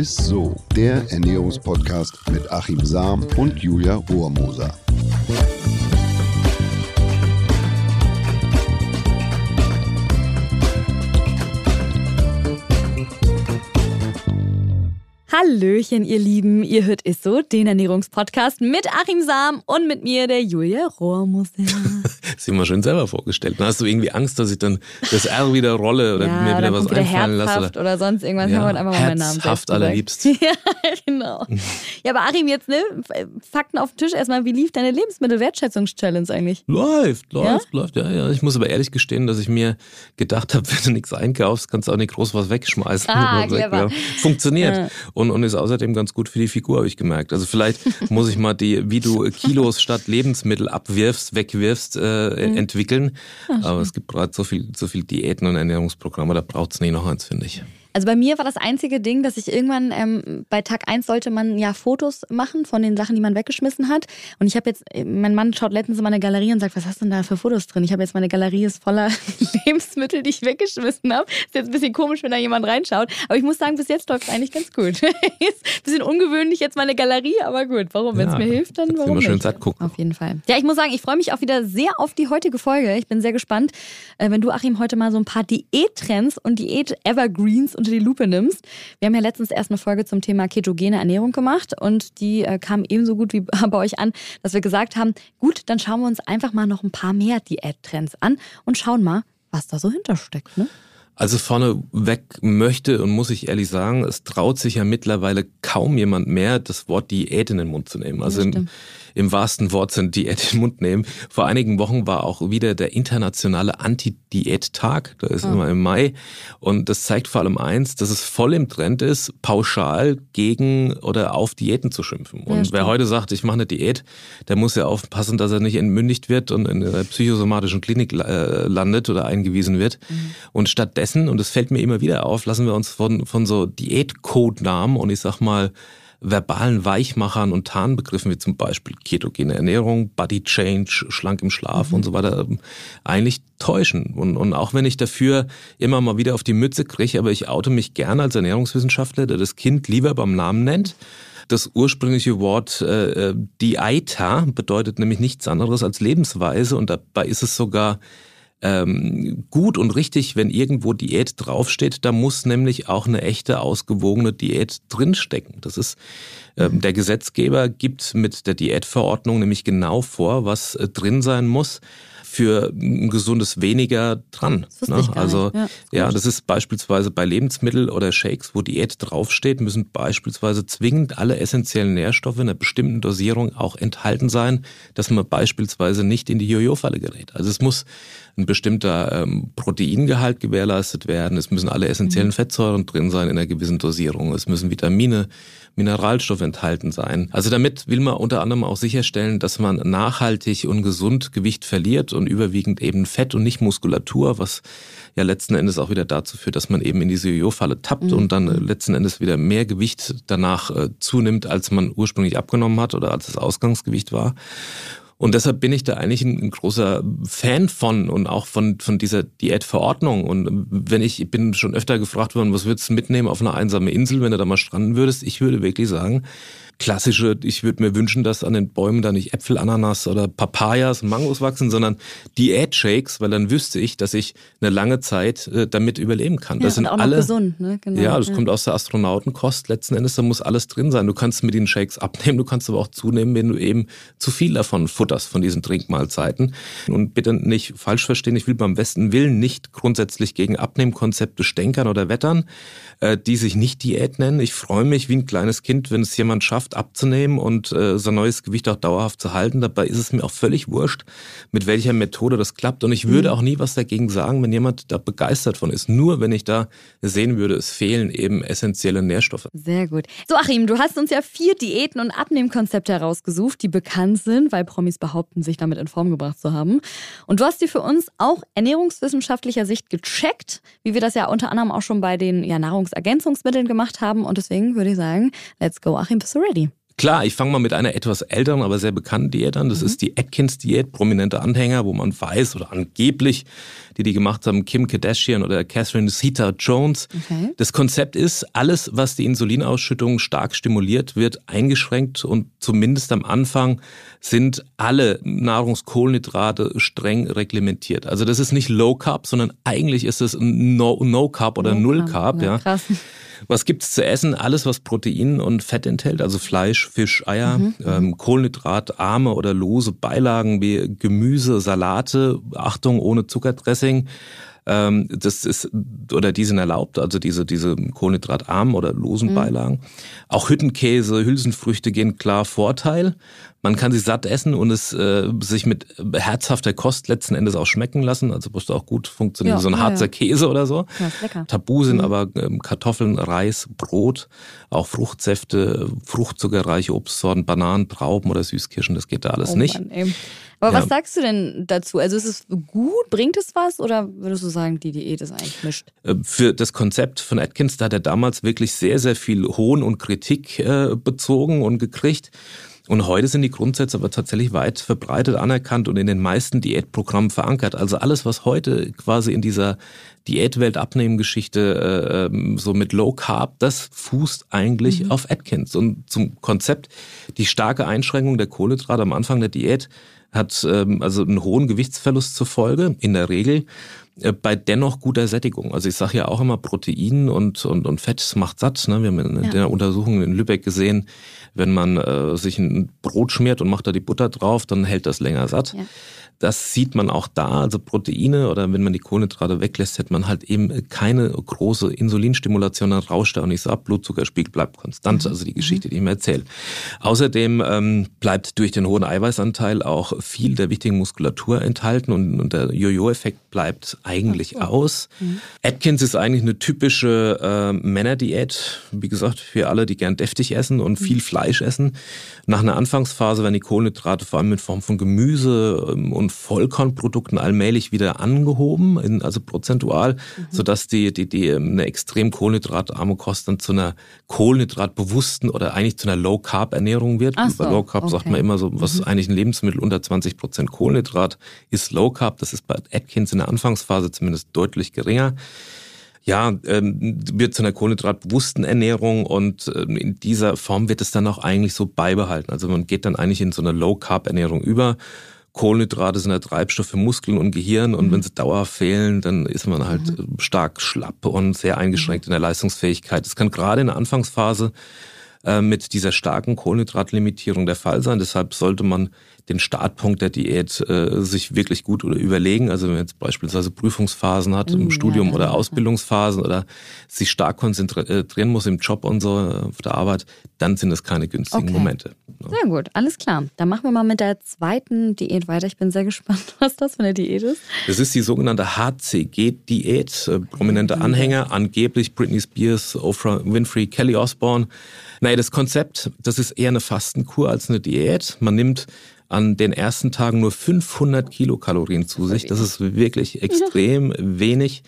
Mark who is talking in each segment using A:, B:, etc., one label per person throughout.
A: ist so, der Ernährungspodcast mit Achim Sam und Julia Rohrmoser.
B: Hallöchen, ihr Lieben. Ihr hört ist so, den Ernährungspodcast mit Achim Sam und mit mir, der Julia Rohrmoser.
C: Dir mal schön selber vorgestellt. Dann hast du irgendwie Angst, dass ich dann das R wieder rolle oder
B: ja,
C: mir wieder was
B: wieder
C: einfallen lasse.
B: Oder, oder sonst irgendwas. Ja, einfach mal meinen Namen
C: Herzhaft allerliebst.
B: ja, genau. Ja, aber Achim, jetzt, ne? Fakten auf den Tisch erstmal. Wie lief deine Lebensmittelwertschätzungs-Challenge eigentlich?
C: Läuft, läuft, ja? läuft. Ja, ja. Ich muss aber ehrlich gestehen, dass ich mir gedacht habe, wenn du nichts einkaufst, kannst du auch nicht groß was wegschmeißen.
B: Ah, clever.
C: Funktioniert. Ja. Und, und ist außerdem ganz gut für die Figur, habe ich gemerkt. Also vielleicht muss ich mal die, wie du Kilos statt Lebensmittel abwirfst, wegwirfst, äh, mhm. entwickeln. Ach, Aber es gibt gerade so viel, so viel Diäten und Ernährungsprogramme, da braucht es nie noch eins, finde ich.
B: Also bei mir war das einzige Ding, dass ich irgendwann ähm, bei Tag 1 sollte man ja Fotos machen von den Sachen, die man weggeschmissen hat. Und ich habe jetzt, mein Mann schaut letztens in meine Galerie und sagt, was hast du denn da für Fotos drin? Ich habe jetzt meine Galerie ist voller Lebensmittel, die ich weggeschmissen habe. Ist jetzt ein bisschen komisch, wenn da jemand reinschaut. Aber ich muss sagen, bis jetzt läuft es eigentlich ganz gut. ist ein bisschen ungewöhnlich jetzt meine Galerie, aber gut. Warum? Wenn es mir hilft, dann warum
C: immer
B: schön
C: nicht? Zeit gucken.
B: Auf jeden Fall. Ja, ich muss sagen, ich freue mich auch wieder sehr auf die heutige Folge. Ich bin sehr gespannt, äh, wenn du, Achim, heute mal so ein paar Diät-Trends und Diät-Evergreens unter die Lupe nimmst. Wir haben ja letztens erst eine Folge zum Thema ketogene Ernährung gemacht und die äh, kam ebenso gut wie bei euch an, dass wir gesagt haben, gut, dann schauen wir uns einfach mal noch ein paar mehr Diättrends an und schauen mal, was da so hintersteckt. Ne?
C: Also vorneweg möchte und muss ich ehrlich sagen, es traut sich ja mittlerweile kaum jemand mehr, das Wort Diät in den Mund zu nehmen. Also im, im wahrsten Wortsinn Diät in den Mund nehmen. Vor einigen Wochen war auch wieder der internationale Anti-Diät-Tag. Da ist oh. immer im Mai. Und das zeigt vor allem eins, dass es voll im Trend ist, pauschal gegen oder auf Diäten zu schimpfen. Und ja, wer heute sagt, ich mache eine Diät, der muss ja aufpassen, dass er nicht entmündigt wird und in einer psychosomatischen Klinik äh, landet oder eingewiesen wird. Mhm. Und stattdessen, und das fällt mir immer wieder auf, lassen wir uns von, von so Diät-Codenamen und ich sag mal, verbalen Weichmachern und Tarnbegriffen wie zum Beispiel ketogene Ernährung, Body Change, schlank im Schlaf mhm. und so weiter ähm, eigentlich täuschen. Und, und auch wenn ich dafür immer mal wieder auf die Mütze kriege, aber ich oute mich gerne als Ernährungswissenschaftler, der das Kind lieber beim Namen nennt. Das ursprüngliche Wort äh, äh Dieta bedeutet nämlich nichts anderes als Lebensweise und dabei ist es sogar ähm, gut und richtig, wenn irgendwo Diät draufsteht. Da muss nämlich auch eine echte, ausgewogene Diät drinstecken. Das ist, ähm, der Gesetzgeber gibt mit der Diätverordnung nämlich genau vor, was äh, drin sein muss für ein gesundes Weniger dran.
B: Ne?
C: Also
B: ja,
C: ja, das ist beispielsweise bei Lebensmitteln oder Shakes, wo Diät draufsteht, müssen beispielsweise zwingend alle essentiellen Nährstoffe in einer bestimmten Dosierung auch enthalten sein, dass man beispielsweise nicht in die Jojo-Falle gerät. Also es muss ein bestimmter ähm, Proteingehalt gewährleistet werden, es müssen alle essentiellen mhm. Fettsäuren drin sein in einer gewissen Dosierung, es müssen Vitamine Mineralstoffe enthalten sein. Also damit will man unter anderem auch sicherstellen, dass man nachhaltig und gesund Gewicht verliert und überwiegend eben Fett und nicht Muskulatur, was ja letzten Endes auch wieder dazu führt, dass man eben in diese Jojo-Falle tappt mhm. und dann äh, letzten Endes wieder mehr Gewicht danach äh, zunimmt, als man ursprünglich abgenommen hat oder als das Ausgangsgewicht war. Und deshalb bin ich da eigentlich ein, ein, großer Fan von und auch von, von dieser Diätverordnung. Und wenn ich, ich bin schon öfter gefragt worden, was würdest du mitnehmen auf eine einsame Insel, wenn du da mal stranden würdest? Ich würde wirklich sagen, klassische, ich würde mir wünschen, dass an den Bäumen da nicht Äpfel, Ananas oder Papayas und Mangos wachsen, sondern Diät-Shakes, weil dann wüsste ich, dass ich eine lange Zeit äh, damit überleben kann.
B: Ja,
C: das sind
B: auch
C: alle
B: gesund, ne?
C: Genau, ja, das ja. kommt aus der Astronautenkost. Letzten Endes, da muss alles drin sein. Du kannst mit den Shakes abnehmen, du kannst aber auch zunehmen, wenn du eben zu viel davon futterst, von diesen Trinkmahlzeiten. Und bitte nicht falsch verstehen, ich will beim besten Willen nicht grundsätzlich gegen Abnehmkonzepte stänkern oder wettern, äh, die sich nicht Diät nennen. Ich freue mich wie ein kleines Kind, wenn es jemand schafft, Kraft abzunehmen und äh, sein neues Gewicht auch dauerhaft zu halten. Dabei ist es mir auch völlig wurscht, mit welcher Methode das klappt. Und ich würde mhm. auch nie was dagegen sagen, wenn jemand da begeistert von ist. Nur wenn ich da sehen würde, es fehlen eben essentielle Nährstoffe.
B: Sehr gut. So, Achim, du hast uns ja vier Diäten und Abnehmkonzepte herausgesucht, die bekannt sind, weil Promis behaupten, sich damit in Form gebracht zu haben. Und du hast die für uns auch ernährungswissenschaftlicher Sicht gecheckt, wie wir das ja unter anderem auch schon bei den ja, Nahrungsergänzungsmitteln gemacht haben. Und deswegen würde ich sagen, let's go, Achim, bist du ready?
C: Klar, ich fange mal mit einer etwas älteren, aber sehr bekannten Diät an. Das mhm. ist die Atkins-Diät, prominente Anhänger, wo man weiß oder angeblich, die die gemacht haben, Kim Kardashian oder Catherine Zeta-Jones. Okay. Das Konzept ist, alles, was die Insulinausschüttung stark stimuliert, wird eingeschränkt und zumindest am Anfang sind alle Nahrungskohlenhydrate streng reglementiert. Also das ist nicht Low Carb, sondern eigentlich ist es No, no Carb oder no Null Carb. Ja, ja. Was gibt's zu essen? Alles, was Protein und Fett enthält, also Fleisch, Fisch, Eier, mhm. ähm, Kohlenhydratarme oder lose Beilagen wie Gemüse, Salate, Achtung, ohne Zuckerdressing. Ähm, das ist, oder die sind erlaubt, also diese, diese kohlenhydratarmen oder losen mhm. Beilagen. Auch Hüttenkäse, Hülsenfrüchte gehen klar Vorteil. Man kann sie satt essen und es äh, sich mit herzhafter Kost letzten Endes auch schmecken lassen. Also musste auch gut funktionieren, ja, so ein harzer ja. Käse oder so. Ja, ist lecker. Tabu sind mhm. aber ähm, Kartoffeln, Reis, Brot, auch Fruchtsäfte, fruchtzuckerreiche Obstsorten, Bananen, Trauben oder Süßkirschen. Das geht da alles oh, nicht. Mann,
B: aber was sagst du denn dazu? Also ist es gut? Bringt es was? Oder würdest du sagen, die Diät ist eigentlich mischt?
C: Äh, für das Konzept von Atkins, da hat er damals wirklich sehr, sehr viel Hohn und Kritik äh, bezogen und gekriegt. Und heute sind die Grundsätze aber tatsächlich weit verbreitet anerkannt und in den meisten Diätprogrammen verankert. Also alles, was heute quasi in dieser Diätwelt Abnehmen-Geschichte äh, ähm, so mit Low Carb, das fußt eigentlich mhm. auf Atkins. Und zum Konzept, die starke Einschränkung der Kohlenhydrate am Anfang der Diät hat ähm, also einen hohen Gewichtsverlust zur Folge, in der Regel bei dennoch guter Sättigung. Also ich sage ja auch immer, Protein und, und, und Fett macht satt. Ne? Wir haben in ja. der Untersuchung in Lübeck gesehen, wenn man äh, sich ein Brot schmiert und macht da die Butter drauf, dann hält das länger satt. Ja. Das sieht man auch da, also Proteine oder wenn man die Kohlenhydrate weglässt, hat man halt eben keine große Insulinstimulation, dann rauscht er auch nicht so ab, Blutzuckerspiegel bleibt konstant, mhm. also die Geschichte, die ich mir erzähle. Außerdem ähm, bleibt durch den hohen Eiweißanteil auch viel der wichtigen Muskulatur enthalten und, und der Jojo-Effekt bleibt eigentlich oh. aus. Mhm. Atkins ist eigentlich eine typische äh, Männerdiät, wie gesagt, für alle, die gern deftig essen und mhm. viel Fleisch essen. Nach einer Anfangsphase werden die Kohlenhydrate vor allem in Form von Gemüse ähm, und Vollkornprodukten allmählich wieder angehoben, in, also prozentual, mhm. sodass die, die, die ähm, eine extrem kohlenhydratarme Kost dann zu einer kohlenhydratbewussten oder eigentlich zu einer Low-Carb-Ernährung wird. So, Bei Low Carb okay. sagt man immer so, was mhm. eigentlich ein Lebensmittel unter 20 Prozent Kohlenhydrat ist Low Carb. Das ist bei Atkins in der Anfangsphase zumindest deutlich geringer ja, ähm, wird zu einer kohlenhydratbewussten Ernährung und ähm, in dieser Form wird es dann auch eigentlich so beibehalten. Also man geht dann eigentlich in so eine Low-Carb-Ernährung über Kohlenhydrate sind ja Treibstoff für Muskeln und Gehirn und mhm. wenn sie dauerhaft fehlen, dann ist man halt mhm. stark schlapp und sehr eingeschränkt in der Leistungsfähigkeit. Das kann gerade in der Anfangsphase äh, mit dieser starken Kohlenhydratlimitierung der Fall sein. Deshalb sollte man den Startpunkt der Diät äh, sich wirklich gut oder überlegen. Also wenn man jetzt beispielsweise Prüfungsphasen hat im mm, Studium ja, oder Ausbildungsphasen oder sich stark konzentrieren muss im Job und so auf der Arbeit, dann sind es keine günstigen okay. Momente.
B: Ja. Sehr gut, alles klar. Dann machen wir mal mit der zweiten Diät weiter. Ich bin sehr gespannt, was das für eine Diät ist.
C: Das ist die sogenannte HCG-Diät. Äh, prominente mhm. Anhänger, angeblich Britney Spears, Oprah Winfrey, Kelly Osbourne. Naja, das Konzept, das ist eher eine Fastenkur als eine Diät. Man nimmt an den ersten Tagen nur 500 Kilokalorien zu sich. Das ist wirklich extrem wenig.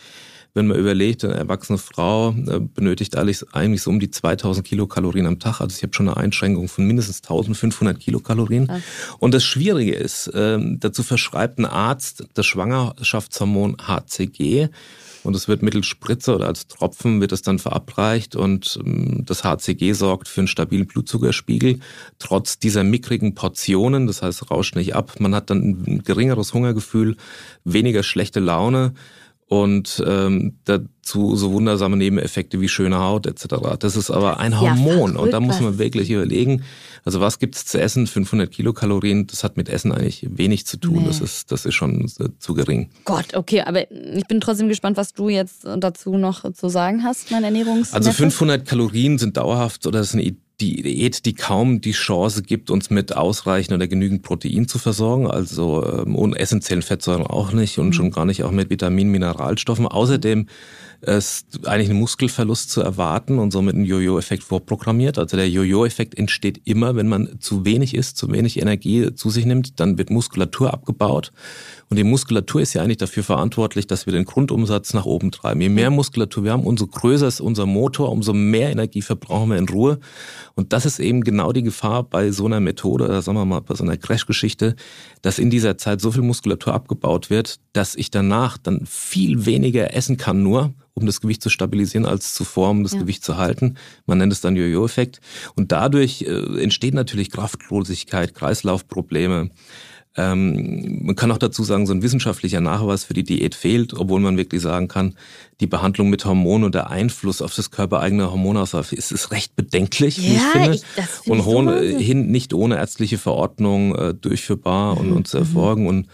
C: Wenn man überlegt, eine erwachsene Frau äh, benötigt eigentlich so um die 2000 Kilokalorien am Tag. Also ich habe schon eine Einschränkung von mindestens 1500 Kilokalorien. Und das Schwierige ist, ähm, dazu verschreibt ein Arzt das Schwangerschaftshormon HCG. Und es wird mittels Spritze oder als Tropfen wird es dann verabreicht und ähm, das HCG sorgt für einen stabilen Blutzuckerspiegel. Trotz dieser mickrigen Portionen, das heißt, rauscht nicht ab. Man hat dann ein geringeres Hungergefühl, weniger schlechte Laune und ähm, dazu so wundersame Nebeneffekte wie schöne Haut etc. Das ist aber ein Hormon ja, und da muss man wirklich überlegen, also was gibt's zu essen? 500 Kilokalorien, das hat mit Essen eigentlich wenig zu tun. Nee. Das ist das ist schon äh, zu gering.
B: Gott, okay, aber ich bin trotzdem gespannt, was du jetzt dazu noch zu sagen hast, mein Ernährungs.
C: Also 500 Kalorien sind dauerhaft oder das ist eine Diät, die kaum die Chance gibt, uns mit ausreichend oder genügend Protein zu versorgen, also ähm, ohne essentiellen Fettsäuren auch nicht und mhm. schon gar nicht auch mit Vitaminen, Mineralstoffen. Außerdem ist eigentlich ein Muskelverlust zu erwarten und somit ein Jojo-Effekt vorprogrammiert. Also der Jojo-Effekt entsteht immer, wenn man zu wenig isst, zu wenig Energie zu sich nimmt, dann wird Muskulatur abgebaut. Und die Muskulatur ist ja eigentlich dafür verantwortlich, dass wir den Grundumsatz nach oben treiben. Je mehr Muskulatur wir haben, umso größer ist unser Motor, umso mehr Energie verbrauchen wir in Ruhe. Und das ist eben genau die Gefahr bei so einer Methode, oder sagen wir mal bei so einer Crash-Geschichte, dass in dieser Zeit so viel Muskulatur abgebaut wird, dass ich danach dann viel weniger essen kann nur, um das Gewicht zu stabilisieren, als zuvor, um das ja. Gewicht zu halten. Man nennt es dann Jojo-Effekt. Und dadurch äh, entsteht natürlich Kraftlosigkeit, Kreislaufprobleme. Ähm, man kann auch dazu sagen, so ein wissenschaftlicher Nachweis für die Diät fehlt, obwohl man wirklich sagen kann, die Behandlung mit Hormonen und der Einfluss auf das körpereigene Hormonauslauf ist, ist recht bedenklich,
B: ja, wie ich finde. Ich, das
C: find und so hin nicht ohne ärztliche Verordnung äh, durchführbar mhm. und, und zu mhm. erfolgen. Und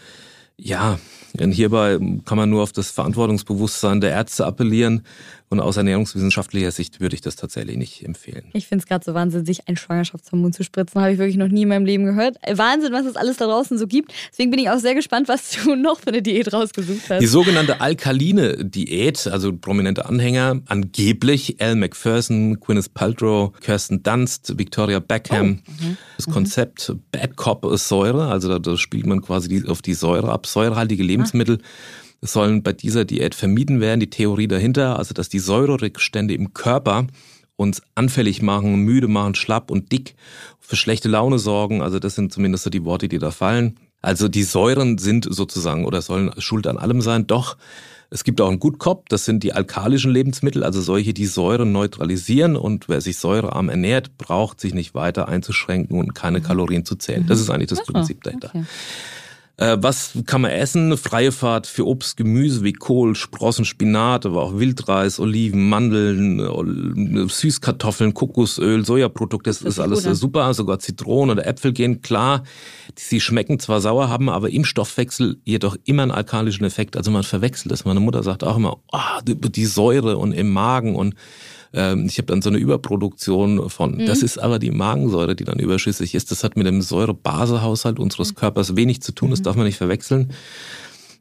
C: ja, denn hierbei kann man nur auf das Verantwortungsbewusstsein der Ärzte appellieren. Und aus ernährungswissenschaftlicher Sicht würde ich das tatsächlich nicht empfehlen.
B: Ich finde es gerade so Wahnsinn, sich ein Schwangerschaftshormon zu spritzen. Habe ich wirklich noch nie in meinem Leben gehört. Wahnsinn, was es alles da draußen so gibt. Deswegen bin ich auch sehr gespannt, was du noch für eine Diät rausgesucht hast.
C: Die sogenannte alkaline Diät, also prominente Anhänger, angeblich Al McPherson, Gwyneth Paltrow, Kirsten Dunst, Victoria Beckham. Oh, mhm. Das Konzept Bad Cop Säure, also da, da spielt man quasi auf die Säure ab. Säurehaltige Lebensmittel. Ah sollen bei dieser Diät vermieden werden. Die Theorie dahinter, also dass die Säurerückstände im Körper uns anfällig machen, müde machen, schlapp und dick, für schlechte Laune sorgen. Also das sind zumindest so die Worte, die da fallen. Also die Säuren sind sozusagen oder sollen schuld an allem sein. Doch es gibt auch einen Gutkop, das sind die alkalischen Lebensmittel, also solche, die Säuren neutralisieren. Und wer sich säurearm ernährt, braucht sich nicht weiter einzuschränken und keine mhm. Kalorien zu zählen. Das ist eigentlich das Prinzip dahinter. Okay. Äh, was kann man essen? Freie Fahrt für Obst, Gemüse wie Kohl, Sprossen, Spinat, aber auch Wildreis, Oliven, Mandeln, äh, Süßkartoffeln, Kokosöl, Sojaprodukte, das, das ist alles gut, super. Sogar Zitronen oder Äpfel gehen klar. Sie schmecken zwar sauer, haben aber im Stoffwechsel jedoch immer einen alkalischen Effekt. Also man verwechselt es. Meine Mutter sagt auch immer, oh, die Säure und im Magen und ähm, ich habe dann so eine Überproduktion von. Mhm. Das ist aber die Magensäure, die dann überschüssig ist. Das hat mit dem Säurebasehaushalt unseres mhm. Körpers wenig zu tun. Das mhm. darf man nicht verwechseln.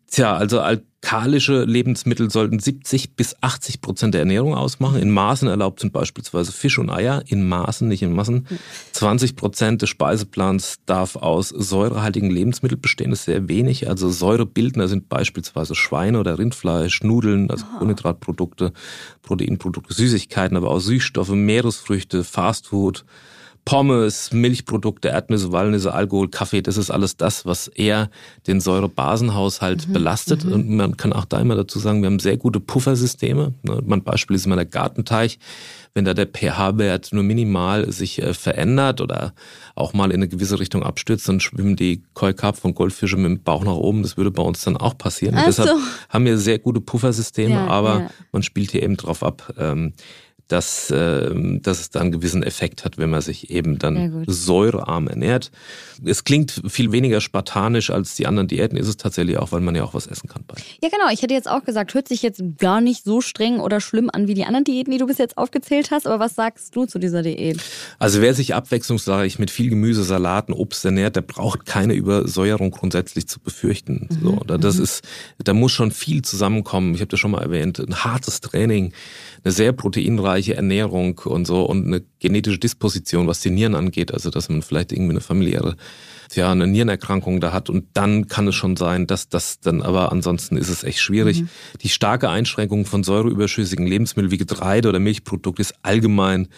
C: Tja, also alkalische Lebensmittel sollten 70 bis 80 Prozent der Ernährung ausmachen. In Maßen erlaubt sind beispielsweise Fisch und Eier, in Maßen, nicht in Massen. 20 Prozent des Speiseplans darf aus säurehaltigen Lebensmitteln bestehen, das ist sehr wenig. Also Säurebildner sind beispielsweise Schweine oder Rindfleisch, Nudeln, also Kohlenhydratprodukte, Proteinprodukte, Süßigkeiten, aber auch Süßstoffe, Meeresfrüchte, Fastfood, Pommes, Milchprodukte, Erdnüsse, Walnüsse, Alkohol, Kaffee, das ist alles das, was eher den Säurebasenhaushalt mhm. belastet. Mhm. Und man kann auch da immer dazu sagen, wir haben sehr gute Puffersysteme. Ne, mein Beispiel ist immer der Gartenteich. Wenn da der pH-Wert nur minimal sich äh, verändert oder auch mal in eine gewisse Richtung abstürzt, dann schwimmen die Koi-Carp von Goldfische mit dem Bauch nach oben. Das würde bei uns dann auch passieren.
B: Also.
C: Deshalb haben wir sehr gute Puffersysteme, ja, aber ja. man spielt hier eben drauf ab, ähm, dass, äh, dass es da einen gewissen Effekt hat, wenn man sich eben dann säurearm ernährt. Es klingt viel weniger spartanisch als die anderen Diäten, ist es tatsächlich auch, weil man ja auch was essen kann. Bei.
B: Ja, genau. Ich hätte jetzt auch gesagt, hört sich jetzt gar nicht so streng oder schlimm an wie die anderen Diäten, die du bis jetzt aufgezählt hast. Aber was sagst du zu dieser Diät?
C: Also wer sich abwechslungsreich mit viel Gemüse, Salaten, Obst ernährt, der braucht keine Übersäuerung grundsätzlich zu befürchten. Mhm. So, das mhm. ist, da muss schon viel zusammenkommen. Ich habe das schon mal erwähnt, ein hartes Training, eine sehr proteinreiche Ernährung und so und eine genetische Disposition, was die Nieren angeht, also dass man vielleicht irgendwie eine familiäre ja, eine Nierenerkrankung da hat und dann kann es schon sein, dass das dann, aber ansonsten ist es echt schwierig. Mhm. Die starke Einschränkung von säureüberschüssigen Lebensmitteln wie Getreide oder Milchprodukte ist allgemein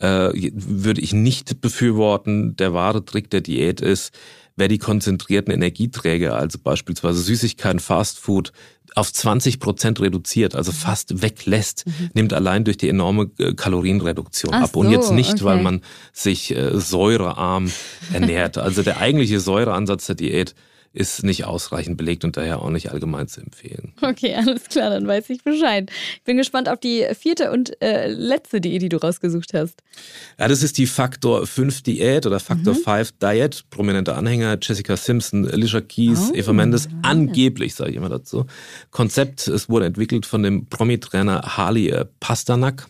C: äh, würde ich nicht befürworten. Der wahre Trick der Diät ist, wer die konzentrierten Energieträger, also beispielsweise Süßigkeiten, Fastfood, auf 20 Prozent reduziert, also fast weglässt, mhm. nimmt allein durch die enorme äh, Kalorienreduktion Ach ab. So, und jetzt nicht, okay. weil man sich äh, säurearm ernährt. Also der eigentliche Säureansatz der Diät ist nicht ausreichend belegt und daher auch nicht allgemein zu empfehlen.
B: Okay, alles klar, dann weiß ich Bescheid. Ich bin gespannt auf die vierte und äh, letzte Diät, die du rausgesucht hast.
C: Ja, das ist die Faktor 5 Diät oder Faktor mhm. 5 Diet. Prominente Anhänger, Jessica Simpson, Alicia Keys, oh, Eva Mendes, ja. angeblich, sage ich immer dazu. Konzept, es wurde entwickelt von dem Promi-Trainer Harley Pasternak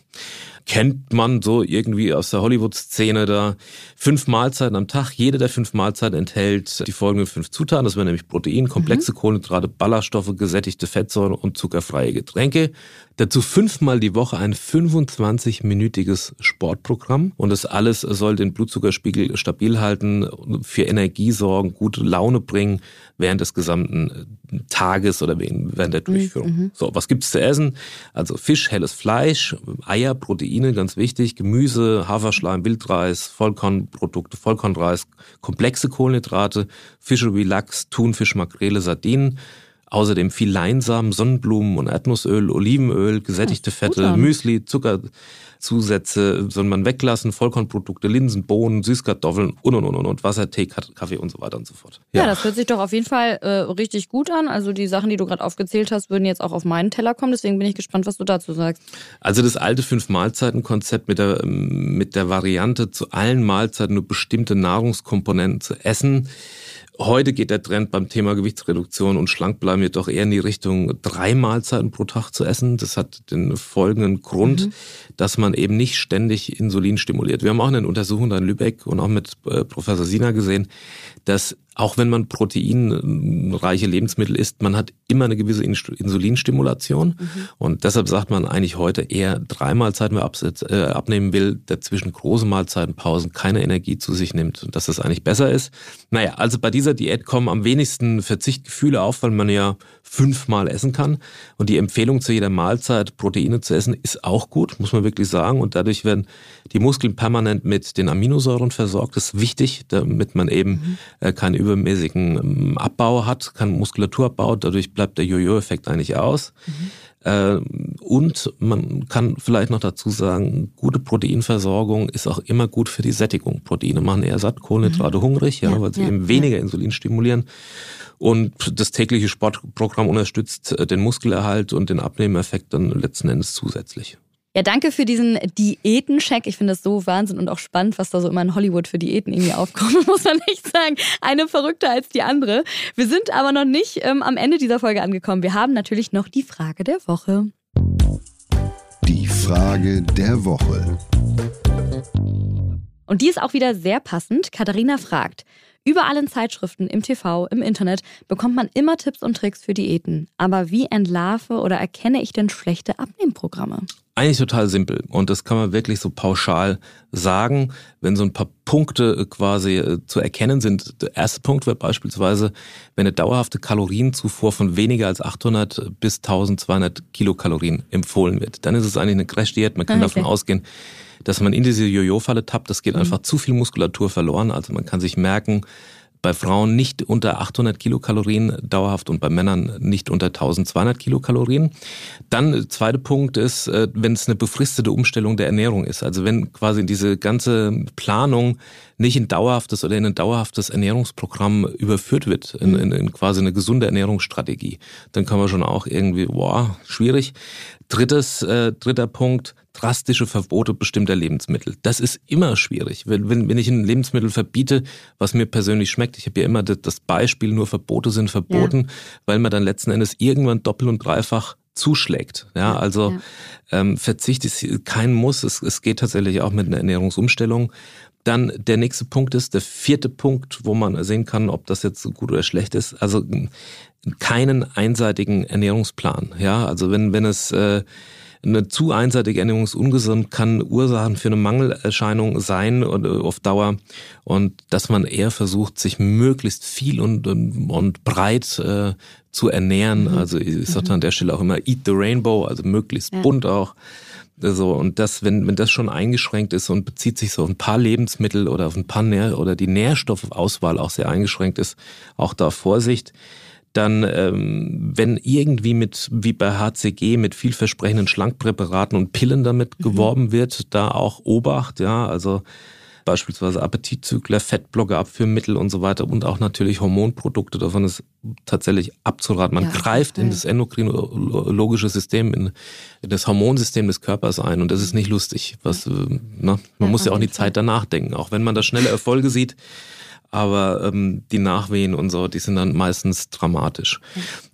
C: kennt man so irgendwie aus der Hollywood-Szene da. Fünf Mahlzeiten am Tag. Jede der fünf Mahlzeiten enthält die folgenden fünf Zutaten. Das wären nämlich Protein, komplexe mhm. Kohlenhydrate, Ballaststoffe, gesättigte Fettsäuren und zuckerfreie Getränke. Dazu fünfmal die Woche ein 25-minütiges Sportprogramm. Und das alles soll den Blutzuckerspiegel stabil halten, für Energie sorgen, gute Laune bringen während des gesamten Tages oder während der Durchführung. Mhm. So, was gibt's zu essen? Also Fisch, helles Fleisch, Eier, Proteine, ganz wichtig, Gemüse, Haferschleim, Wildreis, Vollkornprodukte, Vollkornreis, komplexe Kohlenhydrate, Fische wie Lachs, Thunfisch, Makrele, Sardinen. Außerdem viel Leinsamen, Sonnenblumen und Erdnussöl, Olivenöl, gesättigte Fette, Müsli, Zucker, Zusätze soll man weglassen, Vollkornprodukte, Linsen, Bohnen, Süßkartoffeln und und und und Wasser, Tee, Kaffee und so weiter und so fort.
B: Ja, ja das hört sich doch auf jeden Fall äh, richtig gut an. Also die Sachen, die du gerade aufgezählt hast, würden jetzt auch auf meinen Teller kommen. Deswegen bin ich gespannt, was du dazu sagst.
C: Also das alte Fünf-Mahlzeiten-Konzept mit der, mit der Variante, zu allen Mahlzeiten nur bestimmte Nahrungskomponenten zu essen, Heute geht der Trend beim Thema Gewichtsreduktion und Schlankbleiben jedoch eher in die Richtung drei Mahlzeiten pro Tag zu essen. Das hat den folgenden Grund, mhm. dass man eben nicht ständig Insulin stimuliert. Wir haben auch in den Untersuchungen in Lübeck und auch mit äh, Professor Sina gesehen, dass auch wenn man proteinreiche Lebensmittel isst, man hat immer eine gewisse Insulinstimulation. Mhm. Und deshalb sagt man eigentlich heute eher drei Mahlzeiten, wer äh, abnehmen will, dazwischen große Mahlzeitenpausen, keine Energie zu sich nimmt und dass das eigentlich besser ist. Naja, also bei dieser Diät kommen am wenigsten Verzichtgefühle auf, weil man ja fünfmal essen kann. Und die Empfehlung zu jeder Mahlzeit Proteine zu essen ist auch gut, muss man wirklich sagen. Und dadurch werden die Muskeln permanent mit den Aminosäuren versorgt. Das ist wichtig, damit man eben mhm. Äh, keinen übermäßigen ähm, Abbau hat, keinen Muskulaturabbau. Dadurch bleibt der Jojo-Effekt eigentlich aus. Mhm. Äh, und man kann vielleicht noch dazu sagen, gute Proteinversorgung ist auch immer gut für die Sättigung. Proteine machen eher satt, Kohlenhydrate mhm. hungrig, ja, ja, weil sie ja, eben weniger. Insulin stimulieren. Und das tägliche Sportprogramm unterstützt äh, den Muskelerhalt und den Abnehmeffekt dann letzten Endes zusätzlich.
B: Ja, danke für diesen Diätencheck. Ich finde das so Wahnsinn und auch spannend, was da so immer in Hollywood für Diäten irgendwie aufkommt, muss man echt sagen. Eine verrückter als die andere. Wir sind aber noch nicht ähm, am Ende dieser Folge angekommen. Wir haben natürlich noch die Frage der Woche.
A: Die Frage der Woche.
B: Und die ist auch wieder sehr passend. Katharina fragt, Überall in Zeitschriften, im TV, im Internet bekommt man immer Tipps und Tricks für Diäten. Aber wie entlarve oder erkenne ich denn schlechte Abnehmprogramme?
C: Eigentlich total simpel und das kann man wirklich so pauschal sagen, wenn so ein paar Punkte äh, quasi äh, zu erkennen sind. Der erste Punkt wäre beispielsweise, wenn eine dauerhafte Kalorienzufuhr von weniger als 800 bis 1200 Kilokalorien empfohlen wird, dann ist es eigentlich eine Crash-Diät. Man kann ah, okay. davon ausgehen, dass man in diese Jojo-Falle tappt. Das geht mhm. einfach zu viel Muskulatur verloren. Also man kann sich merken, bei Frauen nicht unter 800 Kilokalorien dauerhaft und bei Männern nicht unter 1200 Kilokalorien. Dann zweiter Punkt ist, äh, wenn es eine befristete Umstellung der Ernährung ist. Also wenn quasi diese ganze Planung nicht in dauerhaftes oder in ein dauerhaftes Ernährungsprogramm überführt wird, in, in, in quasi eine gesunde Ernährungsstrategie, dann kann man schon auch irgendwie, boah, schwierig. Drittes, äh, dritter Punkt, drastische Verbote bestimmter Lebensmittel. Das ist immer schwierig. Wenn, wenn, wenn ich ein Lebensmittel verbiete, was mir persönlich schmeckt, ich habe ja immer das Beispiel, nur Verbote sind verboten, ja. weil man dann letzten Endes irgendwann doppelt und dreifach zuschlägt. Ja, also ja. Ähm, Verzicht ist kein Muss. Es, es geht tatsächlich auch mit einer Ernährungsumstellung. Dann der nächste Punkt ist, der vierte Punkt, wo man sehen kann, ob das jetzt gut oder schlecht ist. Also keinen einseitigen Ernährungsplan. Ja, also wenn, wenn es äh, eine zu einseitige Ernährung ist ungesund, kann Ursachen für eine Mangelerscheinung sein und, auf Dauer. Und dass man eher versucht, sich möglichst viel und, und, und breit äh, zu ernähren. Mhm. Also ich sage mhm. an der Stelle auch immer Eat the Rainbow, also möglichst ja. bunt auch. So, und das, wenn, wenn das schon eingeschränkt ist und bezieht sich so auf ein paar Lebensmittel oder auf ein paar Nähr oder die Nährstoffauswahl auch sehr eingeschränkt ist, auch da Vorsicht dann ähm, wenn irgendwie mit, wie bei HCG, mit vielversprechenden Schlankpräparaten und Pillen damit mhm. geworben wird, da auch Obacht, ja, also beispielsweise Appetitzügler, Fettblocker, Abführmittel und so weiter und auch natürlich Hormonprodukte, davon ist tatsächlich abzuraten. Man ja, greift in das endokrinologische System, in, in, das Hormonsystem des Körpers ein und das ist nicht lustig. Was, ne? Man ja, muss ja auch die Zeit danach denken, auch wenn man da schnelle Erfolge sieht. Aber ähm, die Nachwehen und so, die sind dann meistens dramatisch.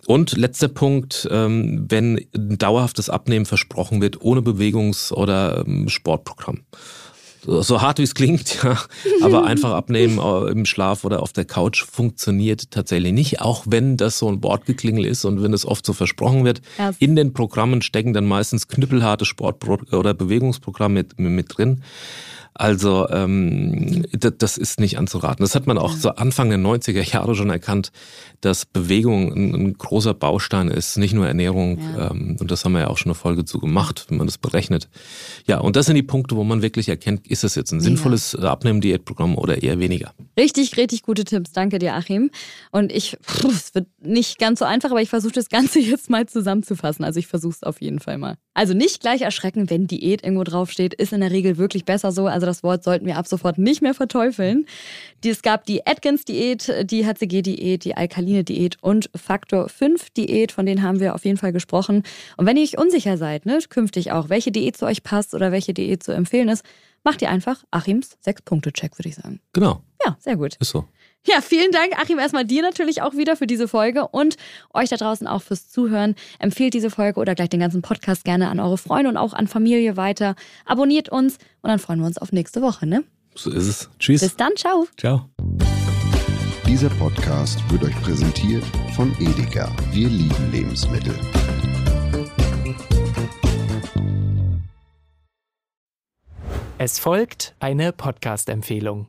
C: Und letzter Punkt, ähm, wenn dauerhaftes Abnehmen versprochen wird ohne Bewegungs- oder ähm, Sportprogramm so hart wie es klingt, ja, aber einfach abnehmen äh, im Schlaf oder auf der Couch funktioniert tatsächlich nicht, auch wenn das so ein Wortgeklingel ist und wenn es oft so versprochen wird. Ja. In den Programmen stecken dann meistens knüppelharte Sport- oder Bewegungsprogramme mit, mit drin. Also ähm, das ist nicht anzuraten. Das hat man auch so Anfang der 90er Jahre schon erkannt, dass Bewegung ein, ein großer Baustein ist, nicht nur Ernährung. Ja. Ähm, und das haben wir ja auch schon eine Folge zu gemacht, wenn man das berechnet. Ja, und das sind die Punkte, wo man wirklich erkennt, ist das jetzt ein sinnvolles ja. Abnehmen-Diätprogramm oder eher weniger.
B: Richtig, richtig gute Tipps. Danke dir, Achim. Und ich, pff, es wird nicht ganz so einfach, aber ich versuche das Ganze jetzt mal zusammenzufassen. Also ich versuche es auf jeden Fall mal. Also nicht gleich erschrecken, wenn Diät irgendwo draufsteht, ist in der Regel wirklich besser so. Also das Wort sollten wir ab sofort nicht mehr verteufeln. Es gab die Atkins-Diät, die HCG-Diät, die Alkaline-Diät und Faktor 5-Diät, von denen haben wir auf jeden Fall gesprochen. Und wenn ihr euch unsicher seid, ne, künftig auch, welche Diät zu euch passt oder welche Diät zu empfehlen ist, macht ihr einfach Achims Sechs-Punkte-Check, würde ich sagen.
C: Genau.
B: Ja, sehr gut.
C: Ist so.
B: Ja, vielen Dank, Achim, erstmal dir natürlich auch wieder für diese Folge und euch da draußen auch fürs Zuhören. Empfehlt diese Folge oder gleich den ganzen Podcast gerne an eure Freunde und auch an Familie weiter. Abonniert uns und dann freuen wir uns auf nächste Woche, ne?
C: So ist es. Tschüss.
B: Bis dann, ciao.
C: Ciao.
A: Dieser Podcast wird euch präsentiert von Edeka. Wir lieben Lebensmittel.
D: Es folgt eine Podcast-Empfehlung.